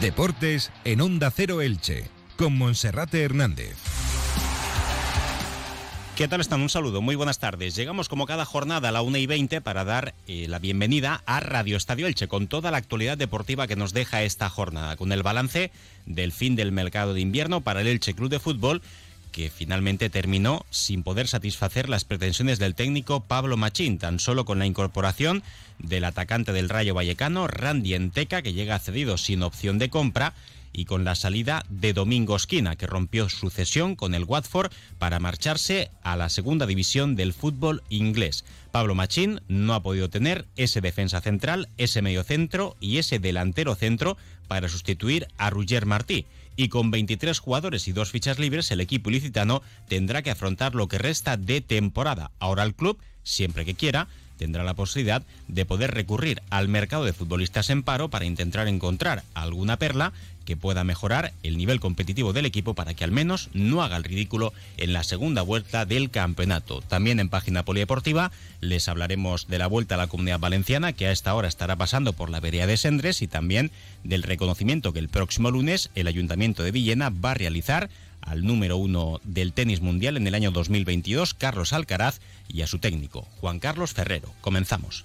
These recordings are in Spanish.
Deportes en Onda Cero Elche, con Monserrate Hernández. ¿Qué tal están? Un saludo, muy buenas tardes. Llegamos como cada jornada a la 1 y 20 para dar eh, la bienvenida a Radio Estadio Elche con toda la actualidad deportiva que nos deja esta jornada, con el balance del fin del mercado de invierno para el Elche Club de Fútbol que finalmente terminó sin poder satisfacer las pretensiones del técnico Pablo Machín, tan solo con la incorporación del atacante del Rayo Vallecano, Randy Enteca, que llega cedido sin opción de compra, y con la salida de Domingo Esquina, que rompió su cesión con el Watford para marcharse a la segunda división del fútbol inglés. Pablo Machín no ha podido tener ese defensa central, ese medio centro y ese delantero centro para sustituir a Roger Martí. Y con 23 jugadores y dos fichas libres, el equipo ilicitano tendrá que afrontar lo que resta de temporada. Ahora el club, siempre que quiera, tendrá la posibilidad de poder recurrir al mercado de futbolistas en paro para intentar encontrar alguna perla que pueda mejorar el nivel competitivo del equipo para que al menos no haga el ridículo en la segunda vuelta del campeonato. También en página polideportiva les hablaremos de la vuelta a la comunidad valenciana que a esta hora estará pasando por la vereda de Sendres y también del reconocimiento que el próximo lunes el Ayuntamiento de Villena va a realizar al número uno del tenis mundial en el año 2022, Carlos Alcaraz, y a su técnico, Juan Carlos Ferrero. Comenzamos.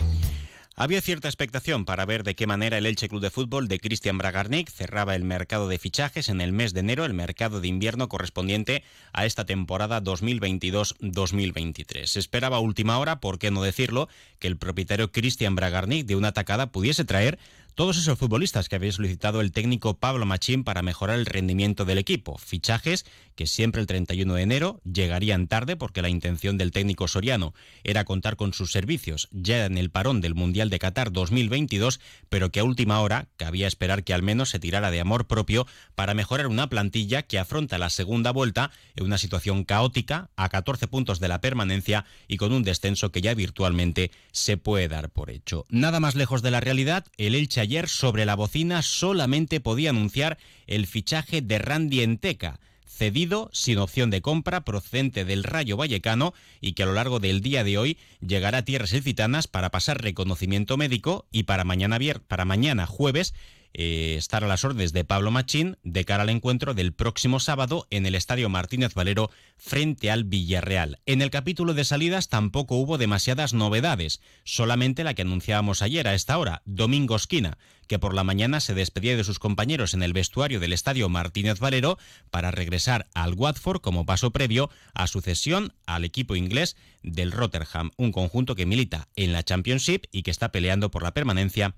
Había cierta expectación para ver de qué manera el Elche Club de Fútbol de Cristian Bragarnik cerraba el mercado de fichajes en el mes de enero, el mercado de invierno correspondiente a esta temporada 2022-2023. Se esperaba a última hora, por qué no decirlo, que el propietario Cristian Bragarnik de una tacada pudiese traer todos esos futbolistas que había solicitado el técnico Pablo Machín para mejorar el rendimiento del equipo. Fichajes que siempre el 31 de enero llegarían tarde porque la intención del técnico soriano era contar con sus servicios ya en el parón del Mundial de Qatar 2022, pero que a última hora cabía esperar que al menos se tirara de amor propio para mejorar una plantilla que afronta la segunda vuelta en una situación caótica, a 14 puntos de la permanencia y con un descenso que ya virtualmente se puede dar por hecho. Nada más lejos de la realidad, el Elche ayer sobre la bocina solamente podía anunciar el fichaje de Randy Enteca cedido sin opción de compra procedente del Rayo Vallecano y que a lo largo del día de hoy llegará a tierras ilicitanas para pasar reconocimiento médico y para mañana, para mañana jueves eh, estar a las órdenes de Pablo Machín de cara al encuentro del próximo sábado en el Estadio Martínez Valero frente al Villarreal. En el capítulo de salidas tampoco hubo demasiadas novedades, solamente la que anunciábamos ayer a esta hora, Domingo Esquina, que por la mañana se despedía de sus compañeros en el vestuario del Estadio Martínez Valero para regresar al Watford como paso previo a su cesión al equipo inglés del Rotterdam, un conjunto que milita en la Championship y que está peleando por la permanencia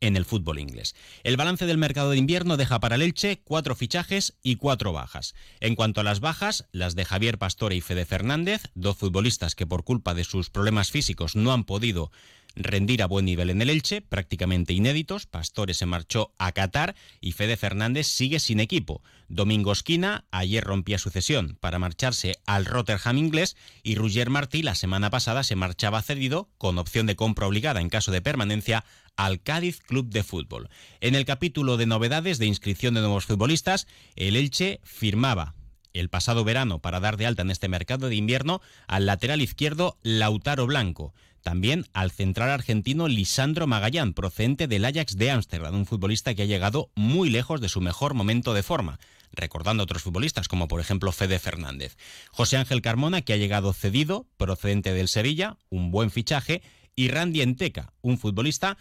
en el fútbol inglés. El balance del mercado de invierno deja para el Elche cuatro fichajes y cuatro bajas. En cuanto a las bajas, las de Javier Pastore y Fede Fernández, dos futbolistas que por culpa de sus problemas físicos no han podido rendir a buen nivel en el Elche, prácticamente inéditos. Pastore se marchó a Qatar y Fede Fernández sigue sin equipo. Domingo Esquina ayer rompía su cesión para marcharse al Rotterdam inglés y Roger Martí la semana pasada se marchaba cedido con opción de compra obligada en caso de permanencia al Cádiz Club de Fútbol. En el capítulo de novedades de inscripción de nuevos futbolistas, el Elche firmaba el pasado verano para dar de alta en este mercado de invierno al lateral izquierdo Lautaro Blanco. También al central argentino Lisandro Magallán, procedente del Ajax de Ámsterdam, un futbolista que ha llegado muy lejos de su mejor momento de forma, recordando a otros futbolistas como por ejemplo Fede Fernández. José Ángel Carmona, que ha llegado cedido, procedente del Sevilla, un buen fichaje, y Randy Enteca, un futbolista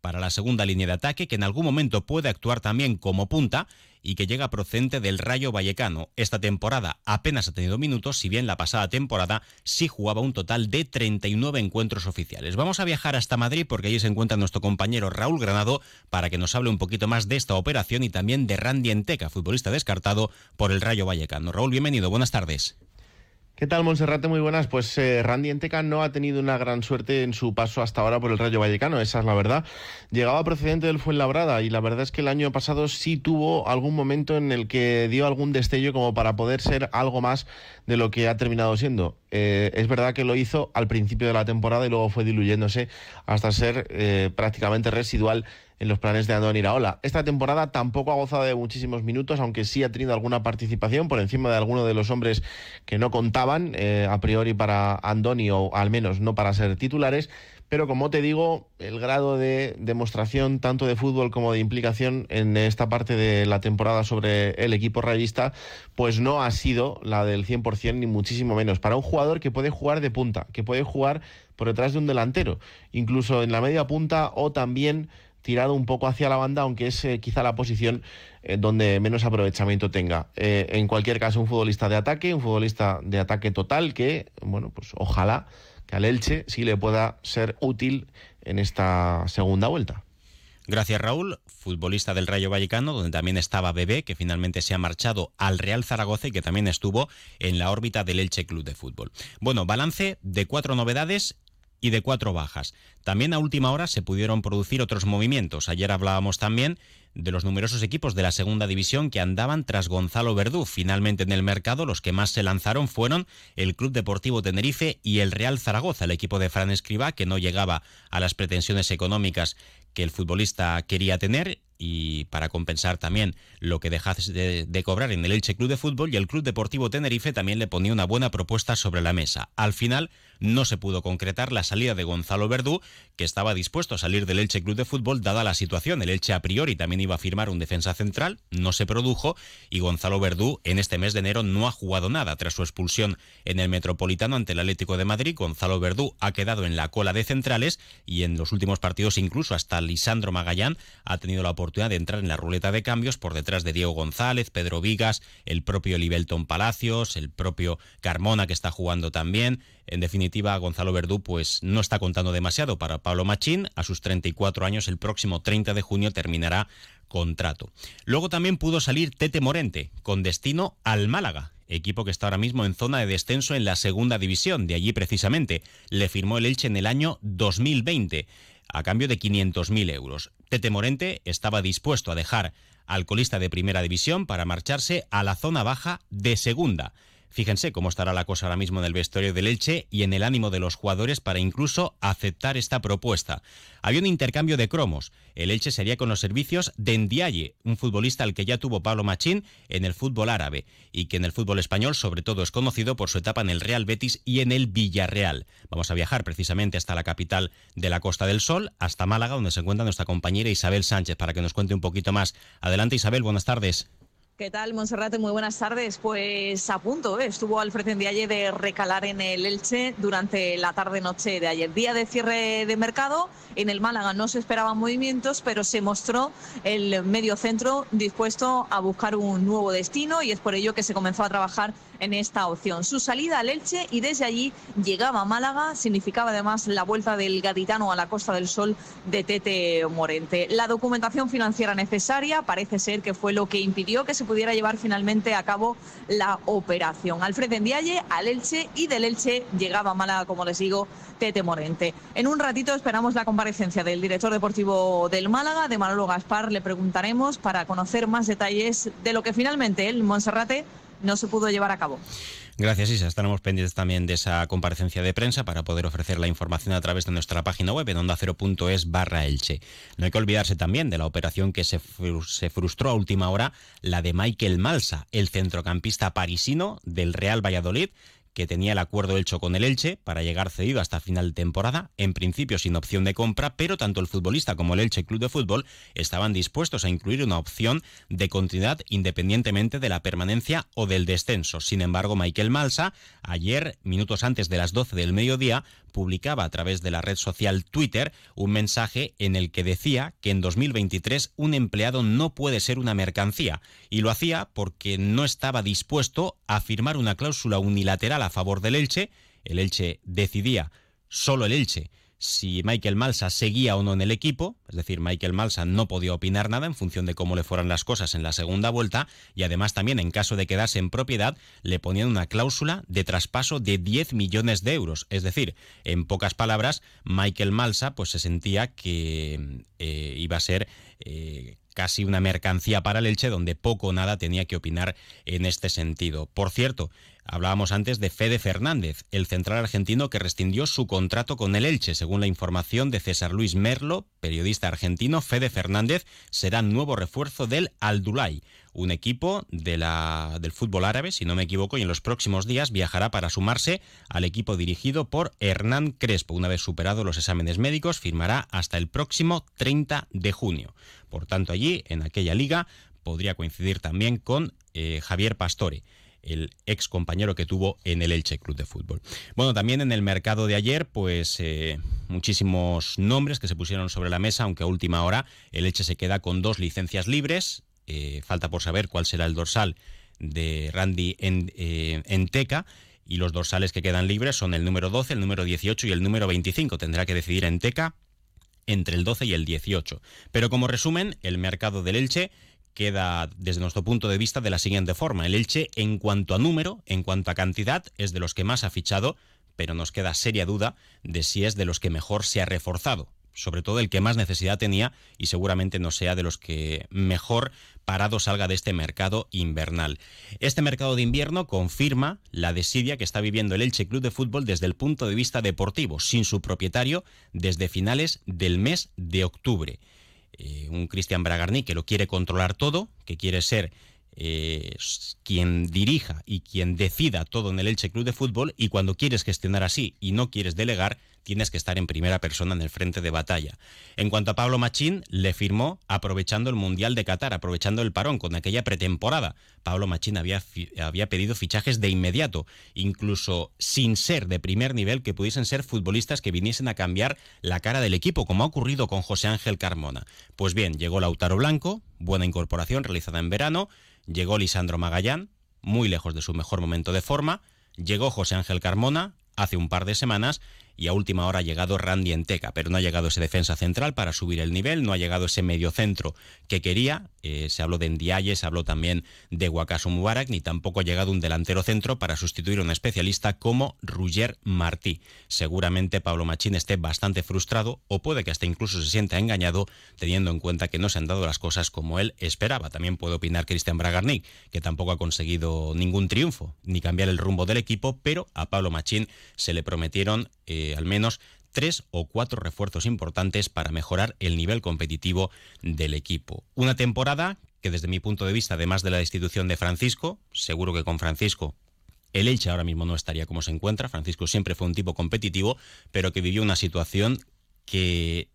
para la segunda línea de ataque, que en algún momento puede actuar también como punta y que llega procedente del Rayo Vallecano. Esta temporada apenas ha tenido minutos, si bien la pasada temporada sí jugaba un total de 39 encuentros oficiales. Vamos a viajar hasta Madrid porque allí se encuentra nuestro compañero Raúl Granado para que nos hable un poquito más de esta operación y también de Randy Enteca, futbolista descartado por el Rayo Vallecano. Raúl, bienvenido, buenas tardes. ¿Qué tal, Monserrate? Muy buenas. Pues eh, Randy Enteca no ha tenido una gran suerte en su paso hasta ahora por el Rayo Vallecano, esa es la verdad. Llegaba procedente del Fuenlabrada y la verdad es que el año pasado sí tuvo algún momento en el que dio algún destello como para poder ser algo más de lo que ha terminado siendo. Eh, es verdad que lo hizo al principio de la temporada y luego fue diluyéndose hasta ser eh, prácticamente residual en los planes de Andoni Iraola. Esta temporada tampoco ha gozado de muchísimos minutos, aunque sí ha tenido alguna participación por encima de alguno de los hombres que no contaban eh, a priori para Andoni o al menos no para ser titulares. Pero como te digo, el grado de demostración tanto de fútbol como de implicación en esta parte de la temporada sobre el equipo rayista, pues no ha sido la del 100% ni muchísimo menos. Para un jugador que puede jugar de punta, que puede jugar por detrás de un delantero, incluso en la media punta o también tirado un poco hacia la banda, aunque es eh, quizá la posición eh, donde menos aprovechamiento tenga. Eh, en cualquier caso, un futbolista de ataque, un futbolista de ataque total que, bueno, pues ojalá que al Elche sí le pueda ser útil en esta segunda vuelta. Gracias Raúl, futbolista del Rayo Vallecano, donde también estaba Bebé, que finalmente se ha marchado al Real Zaragoza y que también estuvo en la órbita del Elche Club de Fútbol. Bueno, balance de cuatro novedades y de cuatro bajas. También a última hora se pudieron producir otros movimientos. Ayer hablábamos también de los numerosos equipos de la segunda división que andaban tras Gonzalo Verdú. Finalmente en el mercado los que más se lanzaron fueron el Club Deportivo Tenerife y el Real Zaragoza, el equipo de Fran Escribá, que no llegaba a las pretensiones económicas que el futbolista quería tener y para compensar también lo que dejase de, cobrar en el Elche Club de Fútbol y el Club Deportivo Tenerife también le ponía una buena propuesta sobre la mesa. Al final no se pudo concretar la salida de Gonzalo Verdú, que estaba dispuesto a salir del Elche Club de Fútbol dada la situación. El Elche a priori también iba a firmar un defensa central, no se produjo y Gonzalo Verdú en este mes de enero no ha jugado nada tras su expulsión en el Metropolitano ante el Atlético de Madrid. Gonzalo Verdú ha quedado en la cola de centrales y en los últimos partidos incluso hasta Lisandro Magallán ha tenido la de entrar en la ruleta de cambios por detrás de Diego González, Pedro Vigas, el propio Libelton Palacios, el propio Carmona que está jugando también. En definitiva, Gonzalo Verdú pues no está contando demasiado para Pablo Machín. A sus 34 años, el próximo 30 de junio terminará contrato. Luego también pudo salir Tete Morente, con destino al Málaga, equipo que está ahora mismo en zona de descenso en la segunda división, de allí precisamente. Le firmó el Elche en el año 2020 a cambio de 500.000 euros. Tete Morente estaba dispuesto a dejar al colista de primera división para marcharse a la zona baja de segunda. Fíjense cómo estará la cosa ahora mismo en el vestuario del Elche y en el ánimo de los jugadores para incluso aceptar esta propuesta. Había un intercambio de cromos. El Elche sería con los servicios de Ndiaye, un futbolista al que ya tuvo Pablo Machín en el fútbol árabe y que en el fútbol español sobre todo es conocido por su etapa en el Real Betis y en el Villarreal. Vamos a viajar precisamente hasta la capital de la Costa del Sol, hasta Málaga, donde se encuentra nuestra compañera Isabel Sánchez, para que nos cuente un poquito más. Adelante Isabel, buenas tardes. ¿Qué tal, Monserrate? Muy buenas tardes. Pues a punto, ¿eh? estuvo Alfred Ndiaye de recalar en el Elche durante la tarde-noche de ayer. Día de cierre de mercado. En el Málaga no se esperaban movimientos, pero se mostró el medio centro dispuesto a buscar un nuevo destino y es por ello que se comenzó a trabajar en esta opción. Su salida al Elche y desde allí llegaba a Málaga, significaba además la vuelta del gaditano a la Costa del Sol de Tete Morente. La documentación financiera necesaria parece ser que fue lo que impidió que se pudiera llevar finalmente a cabo la operación. Alfred Endiaye al Elche y del Elche llegaba a Málaga, como les digo, Tete Morente. En un ratito esperamos la comparecencia del director deportivo del Málaga, de Manolo Gaspar. Le preguntaremos para conocer más detalles de lo que finalmente el Monserrate no se pudo llevar a cabo. Gracias, Isa. Estaremos pendientes también de esa comparecencia de prensa para poder ofrecer la información a través de nuestra página web en ondacero.es barra Elche. No hay que olvidarse también de la operación que se frustró a última hora, la de Michael Malsa, el centrocampista parisino del Real Valladolid, que tenía el acuerdo hecho con el Elche para llegar cedido hasta final de temporada, en principio sin opción de compra, pero tanto el futbolista como el Elche Club de Fútbol estaban dispuestos a incluir una opción de continuidad independientemente de la permanencia o del descenso. Sin embargo, Michael Malsa, ayer, minutos antes de las 12 del mediodía, publicaba a través de la red social Twitter un mensaje en el que decía que en 2023 un empleado no puede ser una mercancía y lo hacía porque no estaba dispuesto a firmar una cláusula unilateral a favor del Elche. El Elche decidía, solo el Elche, si Michael Malsa seguía o no en el equipo, es decir, Michael Malsa no podía opinar nada en función de cómo le fueran las cosas en la segunda vuelta y además también en caso de quedarse en propiedad le ponían una cláusula de traspaso de 10 millones de euros, es decir, en pocas palabras, Michael Malsa pues se sentía que eh, iba a ser eh, casi una mercancía para el Elche donde poco o nada tenía que opinar en este sentido. Por cierto, Hablábamos antes de Fede Fernández, el central argentino que rescindió su contrato con el Elche. Según la información de César Luis Merlo, periodista argentino, Fede Fernández será nuevo refuerzo del Aldulay, un equipo del fútbol árabe, si no me equivoco, y en los próximos días viajará para sumarse al equipo dirigido por Hernán Crespo. Una vez superados los exámenes médicos, firmará hasta el próximo 30 de junio. Por tanto, allí, en aquella liga, podría coincidir también con eh, Javier Pastore el ex compañero que tuvo en el Elche Club de Fútbol. Bueno, también en el mercado de ayer, pues eh, muchísimos nombres que se pusieron sobre la mesa, aunque a última hora el Elche se queda con dos licencias libres. Eh, falta por saber cuál será el dorsal de Randy en, eh, en Teca y los dorsales que quedan libres son el número 12, el número 18 y el número 25. Tendrá que decidir en Teca entre el 12 y el 18. Pero como resumen, el mercado del Elche queda desde nuestro punto de vista de la siguiente forma. El Elche, en cuanto a número, en cuanto a cantidad, es de los que más ha fichado, pero nos queda seria duda de si es de los que mejor se ha reforzado. Sobre todo el que más necesidad tenía y seguramente no sea de los que mejor parado salga de este mercado invernal. Este mercado de invierno confirma la desidia que está viviendo el Elche Club de Fútbol desde el punto de vista deportivo, sin su propietario desde finales del mes de octubre. Eh, un Cristian Bragarni que lo quiere controlar todo, que quiere ser eh, quien dirija y quien decida todo en el Elche Club de Fútbol y cuando quieres gestionar así y no quieres delegar, tienes que estar en primera persona en el frente de batalla. En cuanto a Pablo Machín, le firmó aprovechando el Mundial de Qatar, aprovechando el parón con aquella pretemporada. Pablo Machín había, había pedido fichajes de inmediato, incluso sin ser de primer nivel, que pudiesen ser futbolistas que viniesen a cambiar la cara del equipo, como ha ocurrido con José Ángel Carmona. Pues bien, llegó Lautaro Blanco, buena incorporación realizada en verano, llegó Lisandro Magallán, muy lejos de su mejor momento de forma, llegó José Ángel Carmona hace un par de semanas y a última hora ha llegado Randy Enteca, pero no ha llegado ese defensa central para subir el nivel, no ha llegado ese medio centro que quería, eh, se habló de Ndiaye, se habló también de Wakasu Mubarak, ni tampoco ha llegado un delantero centro para sustituir a un especialista como Ruger Martí. Seguramente Pablo Machín esté bastante frustrado o puede que hasta incluso se sienta engañado teniendo en cuenta que no se han dado las cosas como él esperaba. También puede opinar Cristian Bragarnik, que tampoco ha conseguido ningún triunfo ni cambiar el rumbo del equipo, pero a Pablo Machín se le prometieron eh, al menos tres o cuatro refuerzos importantes para mejorar el nivel competitivo del equipo. Una temporada que desde mi punto de vista, además de la destitución de Francisco, seguro que con Francisco el Elche ahora mismo no estaría como se encuentra. Francisco siempre fue un tipo competitivo, pero que vivió una situación que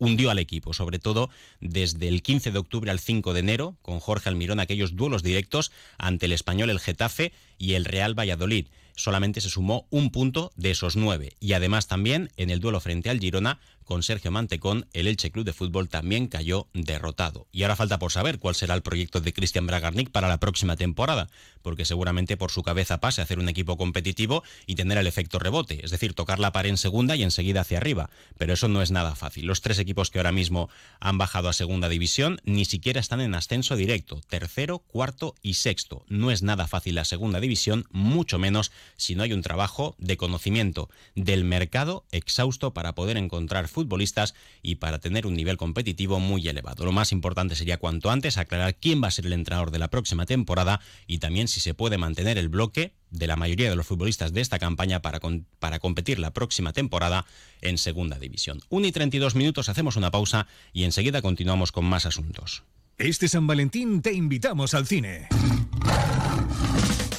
hundió al equipo, sobre todo desde el 15 de octubre al 5 de enero, con Jorge Almirón, aquellos duelos directos ante el español, el Getafe y el Real Valladolid solamente se sumó un punto de esos nueve. Y además también en el duelo frente al Girona con Sergio Mantecón, el Elche Club de Fútbol también cayó derrotado. Y ahora falta por saber cuál será el proyecto de Cristian Bragarnik para la próxima temporada, porque seguramente por su cabeza pase a hacer un equipo competitivo y tener el efecto rebote, es decir, tocar la pared en segunda y enseguida hacia arriba. Pero eso no es nada fácil. Los tres equipos que ahora mismo han bajado a segunda división ni siquiera están en ascenso directo, tercero, cuarto y sexto. No es nada fácil la segunda división, mucho menos si no hay un trabajo de conocimiento del mercado exhausto para poder encontrar futbolistas y para tener un nivel competitivo muy elevado. Lo más importante sería cuanto antes aclarar quién va a ser el entrenador de la próxima temporada y también si se puede mantener el bloque de la mayoría de los futbolistas de esta campaña para, para competir la próxima temporada en Segunda División. 1 y 32 minutos, hacemos una pausa y enseguida continuamos con más asuntos. Este San Valentín te invitamos al cine.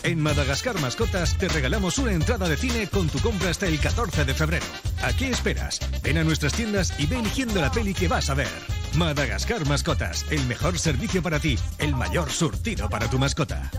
En Madagascar Mascotas te regalamos una entrada de cine con tu compra hasta el 14 de febrero. ¿A qué esperas? Ven a nuestras tiendas y ve eligiendo la peli que vas a ver. Madagascar Mascotas, el mejor servicio para ti, el mayor surtido para tu mascota.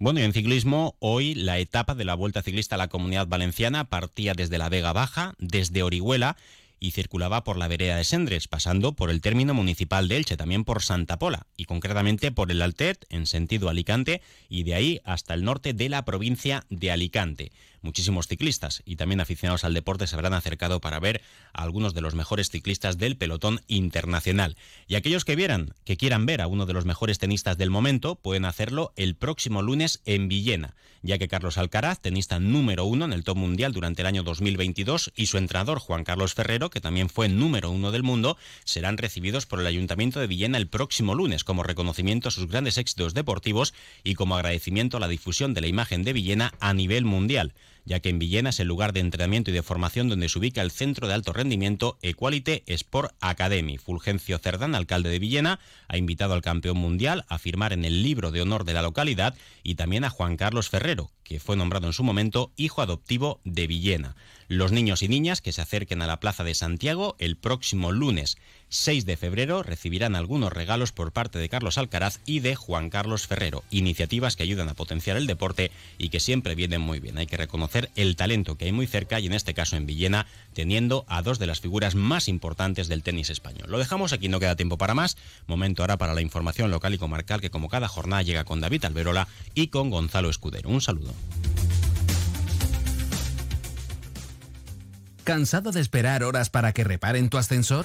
Bueno, y en ciclismo, hoy la etapa de la Vuelta Ciclista a la Comunidad Valenciana partía desde la Vega Baja, desde Orihuela y circulaba por la vereda de Sendres, pasando por el término municipal de Elche, también por Santa Pola y concretamente por el Altet en sentido Alicante y de ahí hasta el norte de la provincia de Alicante. Muchísimos ciclistas y también aficionados al deporte se habrán acercado para ver a algunos de los mejores ciclistas del pelotón internacional. Y aquellos que vieran, que quieran ver a uno de los mejores tenistas del momento, pueden hacerlo el próximo lunes en Villena, ya que Carlos Alcaraz, tenista número uno en el top mundial durante el año 2022, y su entrenador Juan Carlos Ferrero, que también fue número uno del mundo, serán recibidos por el Ayuntamiento de Villena el próximo lunes como reconocimiento a sus grandes éxitos deportivos y como agradecimiento a la difusión de la imagen de Villena a nivel mundial ya que en Villena es el lugar de entrenamiento y de formación donde se ubica el centro de alto rendimiento Equality Sport Academy. Fulgencio Cerdán, alcalde de Villena, ha invitado al campeón mundial a firmar en el libro de honor de la localidad y también a Juan Carlos Ferrero, que fue nombrado en su momento hijo adoptivo de Villena. Los niños y niñas que se acerquen a la Plaza de Santiago el próximo lunes 6 de febrero recibirán algunos regalos por parte de Carlos Alcaraz y de Juan Carlos Ferrero, iniciativas que ayudan a potenciar el deporte y que siempre vienen muy bien. Hay que reconocer el talento que hay muy cerca y en este caso en Villena, teniendo a dos de las figuras más importantes del tenis español. Lo dejamos aquí, no queda tiempo para más. Momento ahora para la información local y comarcal que como cada jornada llega con David Alberola y con Gonzalo Escudero. Un saludo. ¿Cansado de esperar horas para que reparen tu ascensor?